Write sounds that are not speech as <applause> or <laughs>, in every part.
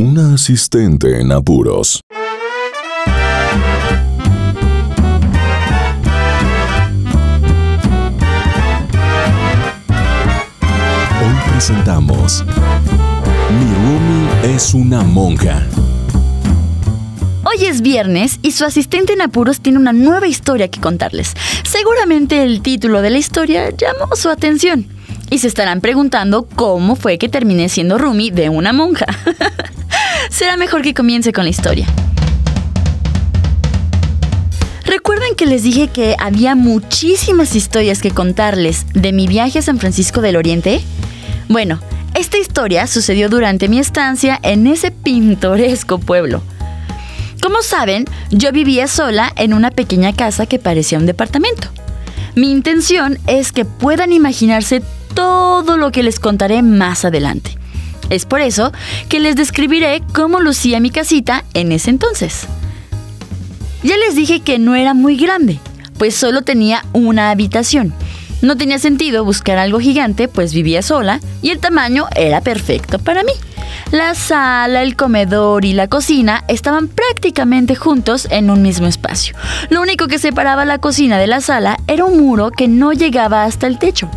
Una asistente en apuros. Hoy presentamos Mi Rumi es una monja. Hoy es viernes y su asistente en apuros tiene una nueva historia que contarles. Seguramente el título de la historia llamó su atención. Y se estarán preguntando cómo fue que terminé siendo Rumi de una monja. <laughs> Será mejor que comience con la historia. ¿Recuerdan que les dije que había muchísimas historias que contarles de mi viaje a San Francisco del Oriente? Bueno, esta historia sucedió durante mi estancia en ese pintoresco pueblo. Como saben, yo vivía sola en una pequeña casa que parecía un departamento. Mi intención es que puedan imaginarse todo lo que les contaré más adelante. Es por eso que les describiré cómo lucía mi casita en ese entonces. Ya les dije que no era muy grande, pues solo tenía una habitación. No tenía sentido buscar algo gigante, pues vivía sola y el tamaño era perfecto para mí. La sala, el comedor y la cocina estaban prácticamente juntos en un mismo espacio. Lo único que separaba la cocina de la sala era un muro que no llegaba hasta el techo.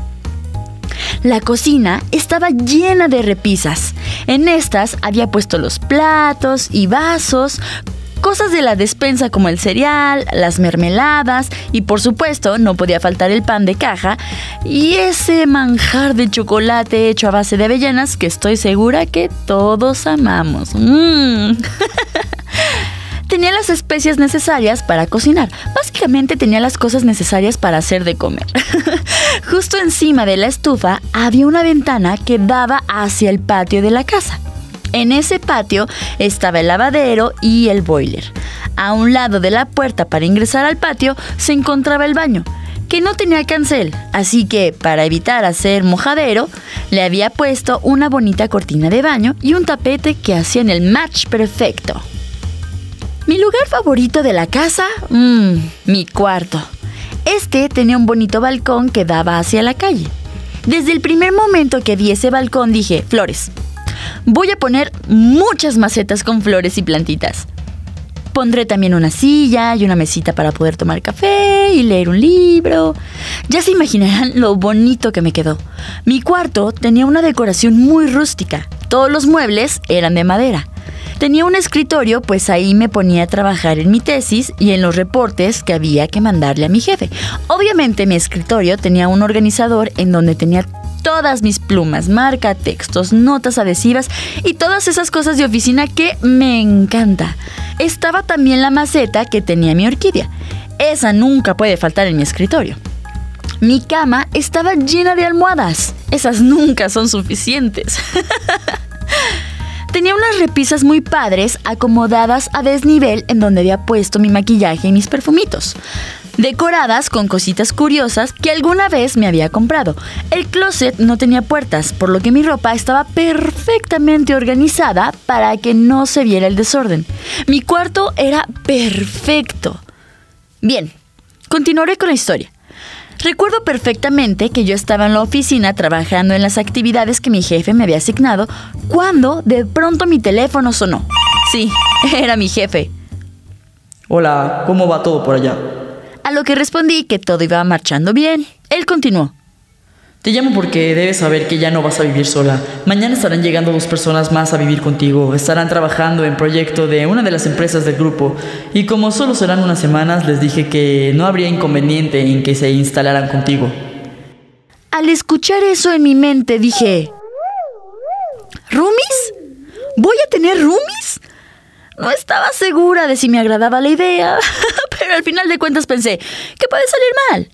La cocina estaba llena de repisas. En estas había puesto los platos y vasos, cosas de la despensa como el cereal, las mermeladas y por supuesto no podía faltar el pan de caja y ese manjar de chocolate hecho a base de avellanas que estoy segura que todos amamos. Mm. <laughs> tenía las especias necesarias para cocinar. Básicamente tenía las cosas necesarias para hacer de comer. <laughs> Justo encima de la estufa había una ventana que daba hacia el patio de la casa. En ese patio estaba el lavadero y el boiler. A un lado de la puerta para ingresar al patio se encontraba el baño, que no tenía cancel, así que para evitar hacer mojadero, le había puesto una bonita cortina de baño y un tapete que hacían el match perfecto. Mi lugar favorito de la casa, mmm, mi cuarto. Este tenía un bonito balcón que daba hacia la calle. Desde el primer momento que vi ese balcón dije, flores. Voy a poner muchas macetas con flores y plantitas. Pondré también una silla y una mesita para poder tomar café y leer un libro. Ya se imaginarán lo bonito que me quedó. Mi cuarto tenía una decoración muy rústica. Todos los muebles eran de madera. Tenía un escritorio, pues ahí me ponía a trabajar en mi tesis y en los reportes que había que mandarle a mi jefe. Obviamente mi escritorio tenía un organizador en donde tenía todas mis plumas, marca textos, notas adhesivas y todas esas cosas de oficina que me encanta. Estaba también la maceta que tenía mi orquídea. Esa nunca puede faltar en mi escritorio. Mi cama estaba llena de almohadas. Esas nunca son suficientes. <laughs> Tenía unas repisas muy padres acomodadas a desnivel en donde había puesto mi maquillaje y mis perfumitos. Decoradas con cositas curiosas que alguna vez me había comprado. El closet no tenía puertas, por lo que mi ropa estaba perfectamente organizada para que no se viera el desorden. Mi cuarto era perfecto. Bien, continuaré con la historia. Recuerdo perfectamente que yo estaba en la oficina trabajando en las actividades que mi jefe me había asignado cuando de pronto mi teléfono sonó. Sí, <laughs> era mi jefe. Hola, ¿cómo va todo por allá? A lo que respondí que todo iba marchando bien. Él continuó. Te llamo porque debes saber que ya no vas a vivir sola. Mañana estarán llegando dos personas más a vivir contigo. Estarán trabajando en proyecto de una de las empresas del grupo. Y como solo serán unas semanas, les dije que no habría inconveniente en que se instalaran contigo. Al escuchar eso en mi mente dije... ¿Roomies? ¿Voy a tener roomies? No estaba segura de si me agradaba la idea, <laughs> pero al final de cuentas pensé que puede salir mal.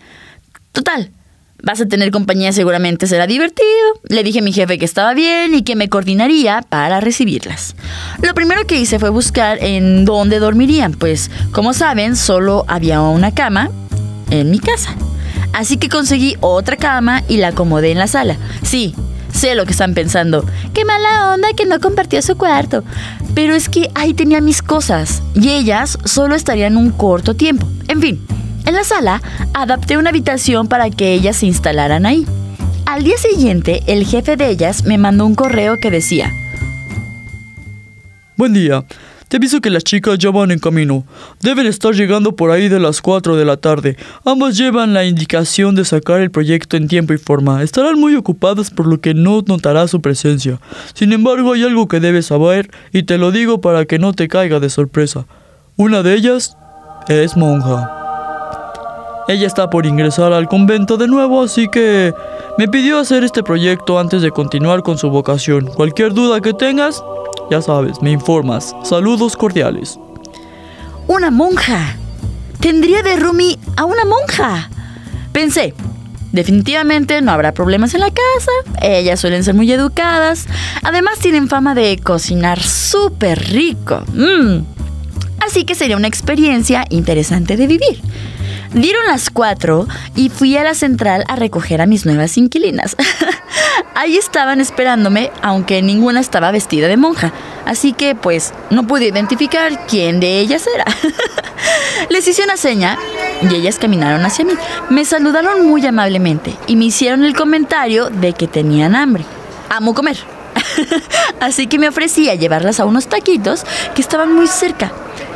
Total, Vas a tener compañía, seguramente será divertido. Le dije a mi jefe que estaba bien y que me coordinaría para recibirlas. Lo primero que hice fue buscar en dónde dormirían, pues como saben, solo había una cama en mi casa. Así que conseguí otra cama y la acomodé en la sala. Sí, sé lo que están pensando. Qué mala onda que no compartió su cuarto. Pero es que ahí tenía mis cosas y ellas solo estarían un corto tiempo. En fin, en la sala, adapté una habitación para que ellas se instalaran ahí. Al día siguiente, el jefe de ellas me mandó un correo que decía, Buen día. Te aviso que las chicas ya van en camino. Deben estar llegando por ahí de las 4 de la tarde. Ambas llevan la indicación de sacar el proyecto en tiempo y forma. Estarán muy ocupadas por lo que no notarás su presencia. Sin embargo, hay algo que debes saber y te lo digo para que no te caiga de sorpresa. Una de ellas es monja. Ella está por ingresar al convento de nuevo, así que me pidió hacer este proyecto antes de continuar con su vocación. Cualquier duda que tengas, ya sabes, me informas. Saludos cordiales. Una monja. Tendría de Rumi a una monja. Pensé, definitivamente no habrá problemas en la casa. Ellas suelen ser muy educadas. Además tienen fama de cocinar súper rico. Mm. Así que sería una experiencia interesante de vivir. Dieron las cuatro y fui a la central a recoger a mis nuevas inquilinas. <laughs> Ahí estaban esperándome, aunque ninguna estaba vestida de monja. Así que, pues, no pude identificar quién de ellas era. <laughs> Les hice una seña y ellas caminaron hacia mí. Me saludaron muy amablemente y me hicieron el comentario de que tenían hambre. Amo comer. <laughs> Así que me ofrecí a llevarlas a unos taquitos que estaban muy cerca.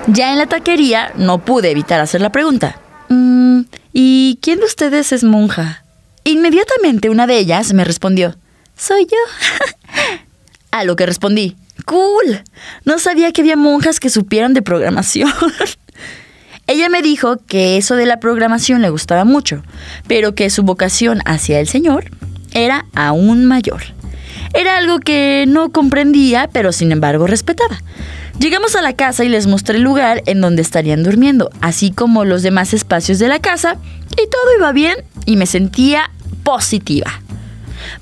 Ya en la taquería no pude evitar hacer la pregunta. Mm, ¿Y quién de ustedes es monja? Inmediatamente una de ellas me respondió, soy yo. <laughs> a lo que respondí, cool. No sabía que había monjas que supieran de programación. <laughs> Ella me dijo que eso de la programación le gustaba mucho, pero que su vocación hacia el Señor era aún mayor. Era algo que no comprendía, pero sin embargo respetaba. Llegamos a la casa y les mostré el lugar en donde estarían durmiendo, así como los demás espacios de la casa, y todo iba bien y me sentía positiva.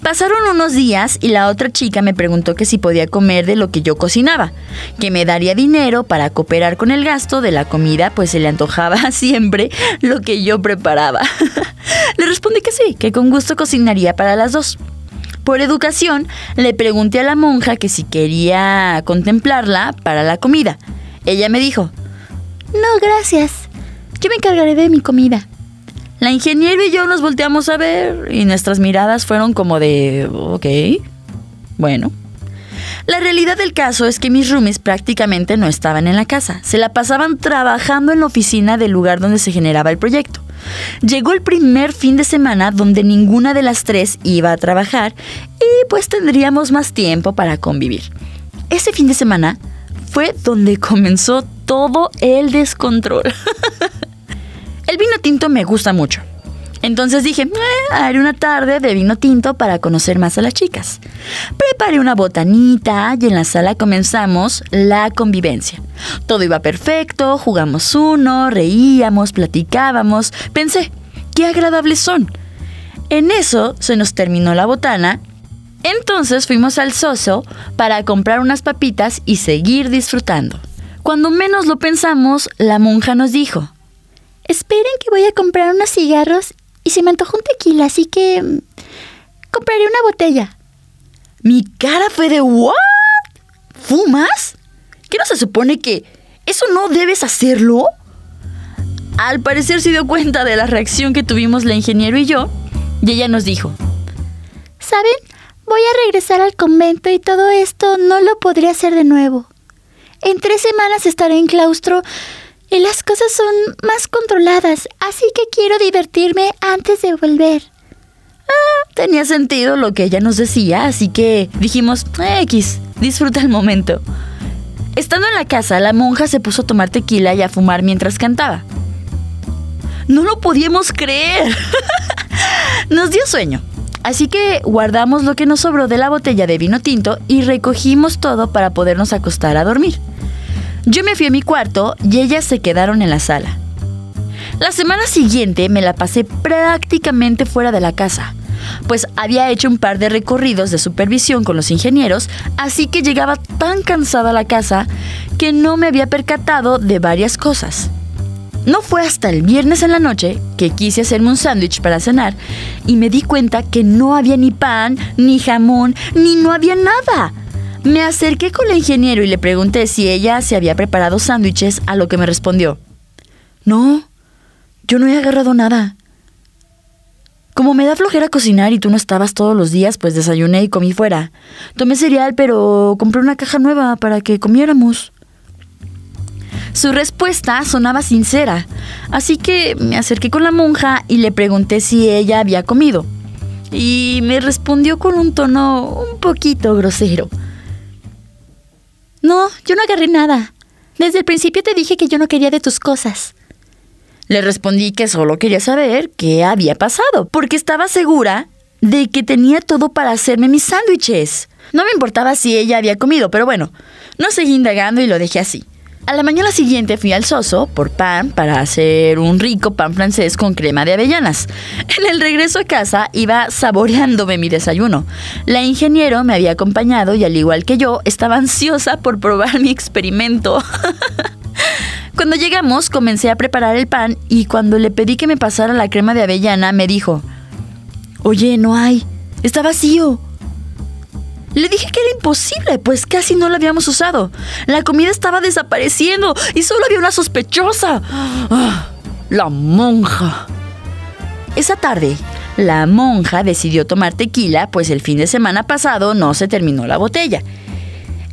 Pasaron unos días y la otra chica me preguntó que si podía comer de lo que yo cocinaba, que me daría dinero para cooperar con el gasto de la comida, pues se le antojaba <laughs> siempre lo que yo preparaba. <laughs> le respondí que sí, que con gusto cocinaría para las dos. Por educación, le pregunté a la monja que si quería contemplarla para la comida. Ella me dijo, no, gracias. Yo me encargaré de mi comida. La ingeniera y yo nos volteamos a ver y nuestras miradas fueron como de, ok, bueno. La realidad del caso es que mis roomies prácticamente no estaban en la casa, se la pasaban trabajando en la oficina del lugar donde se generaba el proyecto. Llegó el primer fin de semana donde ninguna de las tres iba a trabajar y pues tendríamos más tiempo para convivir. Ese fin de semana fue donde comenzó todo el descontrol. <laughs> el vino tinto me gusta mucho. Entonces dije, eh, haré una tarde de vino tinto para conocer más a las chicas. Preparé una botanita y en la sala comenzamos la convivencia. Todo iba perfecto, jugamos uno, reíamos, platicábamos. Pensé, qué agradables son. En eso se nos terminó la botana. Entonces fuimos al Soso para comprar unas papitas y seguir disfrutando. Cuando menos lo pensamos, la monja nos dijo, Esperen que voy a comprar unos cigarros y se me antojó un tequila, así que mm, compraré una botella. Mi cara fue de ¿what? ¿Fumas? ¿Qué no se supone que eso no debes hacerlo? Al parecer se dio cuenta de la reacción que tuvimos la ingeniero y yo, y ella nos dijo, ¿saben? Voy a regresar al convento y todo esto no lo podré hacer de nuevo. En tres semanas estaré en claustro y las cosas son más controladas, así que quiero divertirme antes de volver. Ah, tenía sentido lo que ella nos decía, así que dijimos, X, disfruta el momento. Estando en la casa, la monja se puso a tomar tequila y a fumar mientras cantaba. No lo podíamos creer. <laughs> nos dio sueño. Así que guardamos lo que nos sobró de la botella de vino tinto y recogimos todo para podernos acostar a dormir. Yo me fui a mi cuarto y ellas se quedaron en la sala. La semana siguiente me la pasé prácticamente fuera de la casa, pues había hecho un par de recorridos de supervisión con los ingenieros, así que llegaba tan cansada a la casa que no me había percatado de varias cosas. No fue hasta el viernes en la noche que quise hacerme un sándwich para cenar y me di cuenta que no había ni pan, ni jamón, ni no había nada. Me acerqué con la ingeniero y le pregunté si ella se había preparado sándwiches, a lo que me respondió, no, yo no he agarrado nada. Como me da flojera cocinar y tú no estabas todos los días, pues desayuné y comí fuera. Tomé cereal, pero compré una caja nueva para que comiéramos. Su respuesta sonaba sincera, así que me acerqué con la monja y le pregunté si ella había comido. Y me respondió con un tono un poquito grosero. No, yo no agarré nada. Desde el principio te dije que yo no quería de tus cosas. Le respondí que solo quería saber qué había pasado, porque estaba segura de que tenía todo para hacerme mis sándwiches. No me importaba si ella había comido, pero bueno, no seguí indagando y lo dejé así. A la mañana siguiente fui al Soso por pan para hacer un rico pan francés con crema de avellanas. En el regreso a casa iba saboreándome mi desayuno. La ingeniero me había acompañado y al igual que yo estaba ansiosa por probar mi experimento. <laughs> cuando llegamos comencé a preparar el pan y cuando le pedí que me pasara la crema de avellana me dijo, Oye, no hay, está vacío. Le dije que era imposible, pues casi no lo habíamos usado. La comida estaba desapareciendo y solo había una sospechosa. Ah, la monja. Esa tarde, la monja decidió tomar tequila, pues el fin de semana pasado no se terminó la botella.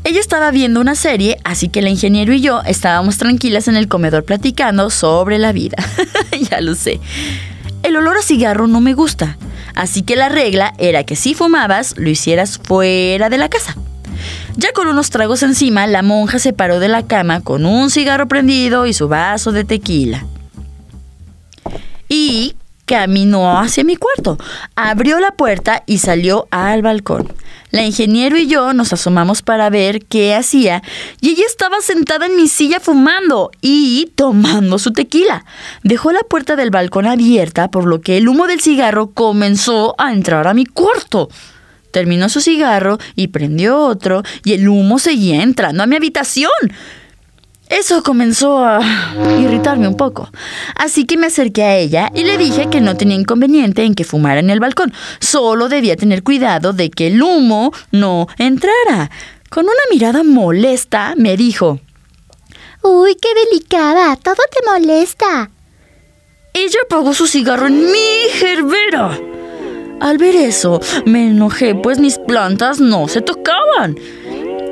Ella estaba viendo una serie, así que el ingeniero y yo estábamos tranquilas en el comedor platicando sobre la vida. <laughs> ya lo sé. El olor a cigarro no me gusta, Así que la regla era que si fumabas, lo hicieras fuera de la casa. Ya con unos tragos encima, la monja se paró de la cama con un cigarro prendido y su vaso de tequila. Y caminó hacia mi cuarto, abrió la puerta y salió al balcón. La ingeniero y yo nos asomamos para ver qué hacía y ella estaba sentada en mi silla fumando y tomando su tequila. Dejó la puerta del balcón abierta por lo que el humo del cigarro comenzó a entrar a mi cuarto. Terminó su cigarro y prendió otro y el humo seguía entrando a mi habitación. Eso comenzó a irritarme un poco. Así que me acerqué a ella y le dije que no tenía inconveniente en que fumara en el balcón. Solo debía tener cuidado de que el humo no entrara. Con una mirada molesta me dijo, Uy, qué delicada, todo te molesta. Ella apagó su cigarro en mi gerbera. Al ver eso, me enojé, pues mis plantas no se tocaban.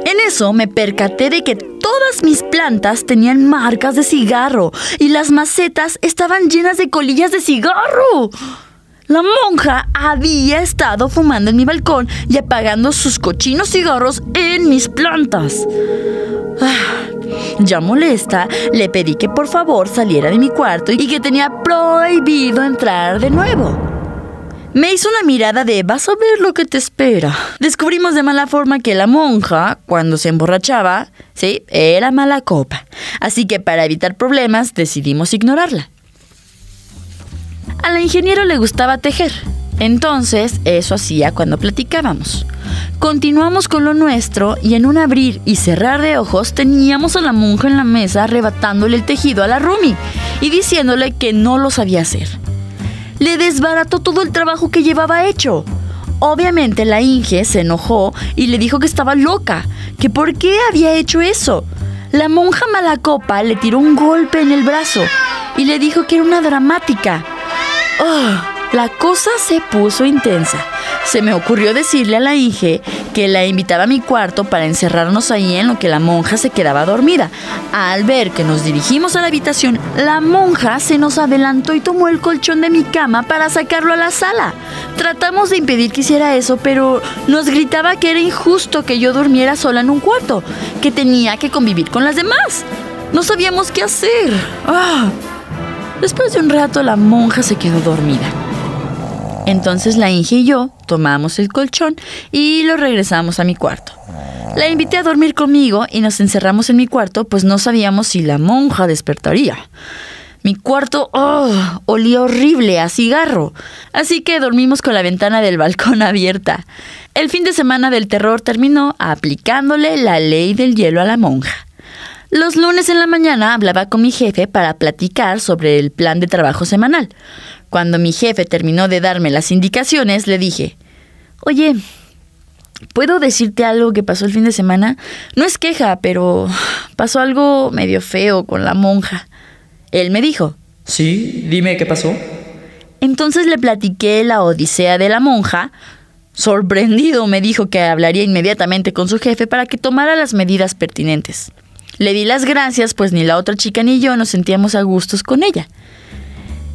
En eso me percaté de que todas mis plantas tenían marcas de cigarro y las macetas estaban llenas de colillas de cigarro. La monja había estado fumando en mi balcón y apagando sus cochinos cigarros en mis plantas. Ah, ya molesta, le pedí que por favor saliera de mi cuarto y que tenía prohibido entrar de nuevo. Me hizo una mirada de vas a ver lo que te espera. Descubrimos de mala forma que la monja, cuando se emborrachaba, sí, era mala copa. Así que para evitar problemas decidimos ignorarla. A la ingeniero le gustaba tejer. Entonces, eso hacía cuando platicábamos. Continuamos con lo nuestro y en un abrir y cerrar de ojos teníamos a la monja en la mesa arrebatándole el tejido a la Rumi y diciéndole que no lo sabía hacer le desbarató todo el trabajo que llevaba hecho. Obviamente la Inge se enojó y le dijo que estaba loca, que por qué había hecho eso. La monja Malacopa le tiró un golpe en el brazo y le dijo que era una dramática. ¡Oh! La cosa se puso intensa. Se me ocurrió decirle a la Inge que la invitaba a mi cuarto para encerrarnos ahí en lo que la monja se quedaba dormida. Al ver que nos dirigimos a la habitación, la monja se nos adelantó y tomó el colchón de mi cama para sacarlo a la sala. Tratamos de impedir que hiciera eso, pero nos gritaba que era injusto que yo durmiera sola en un cuarto, que tenía que convivir con las demás. No sabíamos qué hacer. Ah. Después de un rato la monja se quedó dormida. Entonces la Inge y yo tomamos el colchón y lo regresamos a mi cuarto. La invité a dormir conmigo y nos encerramos en mi cuarto, pues no sabíamos si la monja despertaría. Mi cuarto oh, olía horrible a cigarro, así que dormimos con la ventana del balcón <laughs> abierta. El fin de semana del terror terminó aplicándole la ley del hielo a la monja. Los lunes en la mañana hablaba con mi jefe para platicar sobre el plan de trabajo semanal. Cuando mi jefe terminó de darme las indicaciones, le dije, Oye, ¿puedo decirte algo que pasó el fin de semana? No es queja, pero pasó algo medio feo con la monja. Él me dijo, Sí, dime qué pasó. Entonces le platiqué la odisea de la monja. Sorprendido me dijo que hablaría inmediatamente con su jefe para que tomara las medidas pertinentes. Le di las gracias, pues ni la otra chica ni yo nos sentíamos a gustos con ella.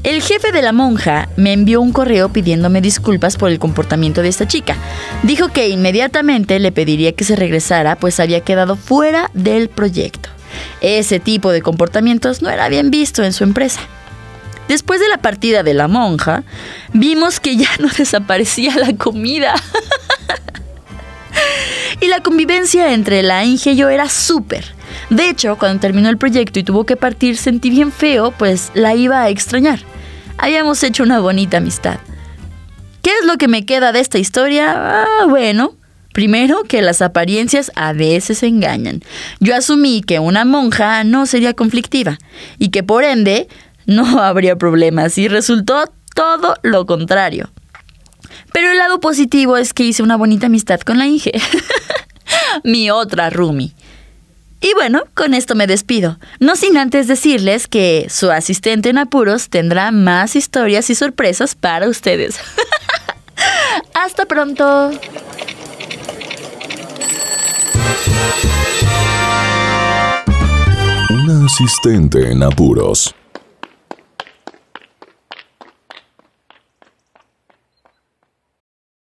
El jefe de la monja me envió un correo pidiéndome disculpas por el comportamiento de esta chica. Dijo que inmediatamente le pediría que se regresara, pues había quedado fuera del proyecto. Ese tipo de comportamientos no era bien visto en su empresa. Después de la partida de la monja, vimos que ya no <laughs> desaparecía la comida. y la convivencia entre la Inge y yo era súper. De hecho, cuando terminó el proyecto y tuvo que partir, sentí bien feo, pues la iba a extrañar. Habíamos hecho una bonita amistad. ¿Qué es lo que me queda de esta historia? Ah, bueno, primero que las apariencias a veces engañan. Yo asumí que una monja no sería conflictiva y que por ende no <laughs> habría problemas y resultó todo lo contrario. Pero el lado positivo es que hice una bonita amistad con la Inge, <laughs> mi otra Rumi. Y bueno, con esto me despido, no sin antes decirles que su asistente en apuros tendrá más historias y sorpresas para ustedes. <laughs> Hasta pronto. Una asistente en apuros.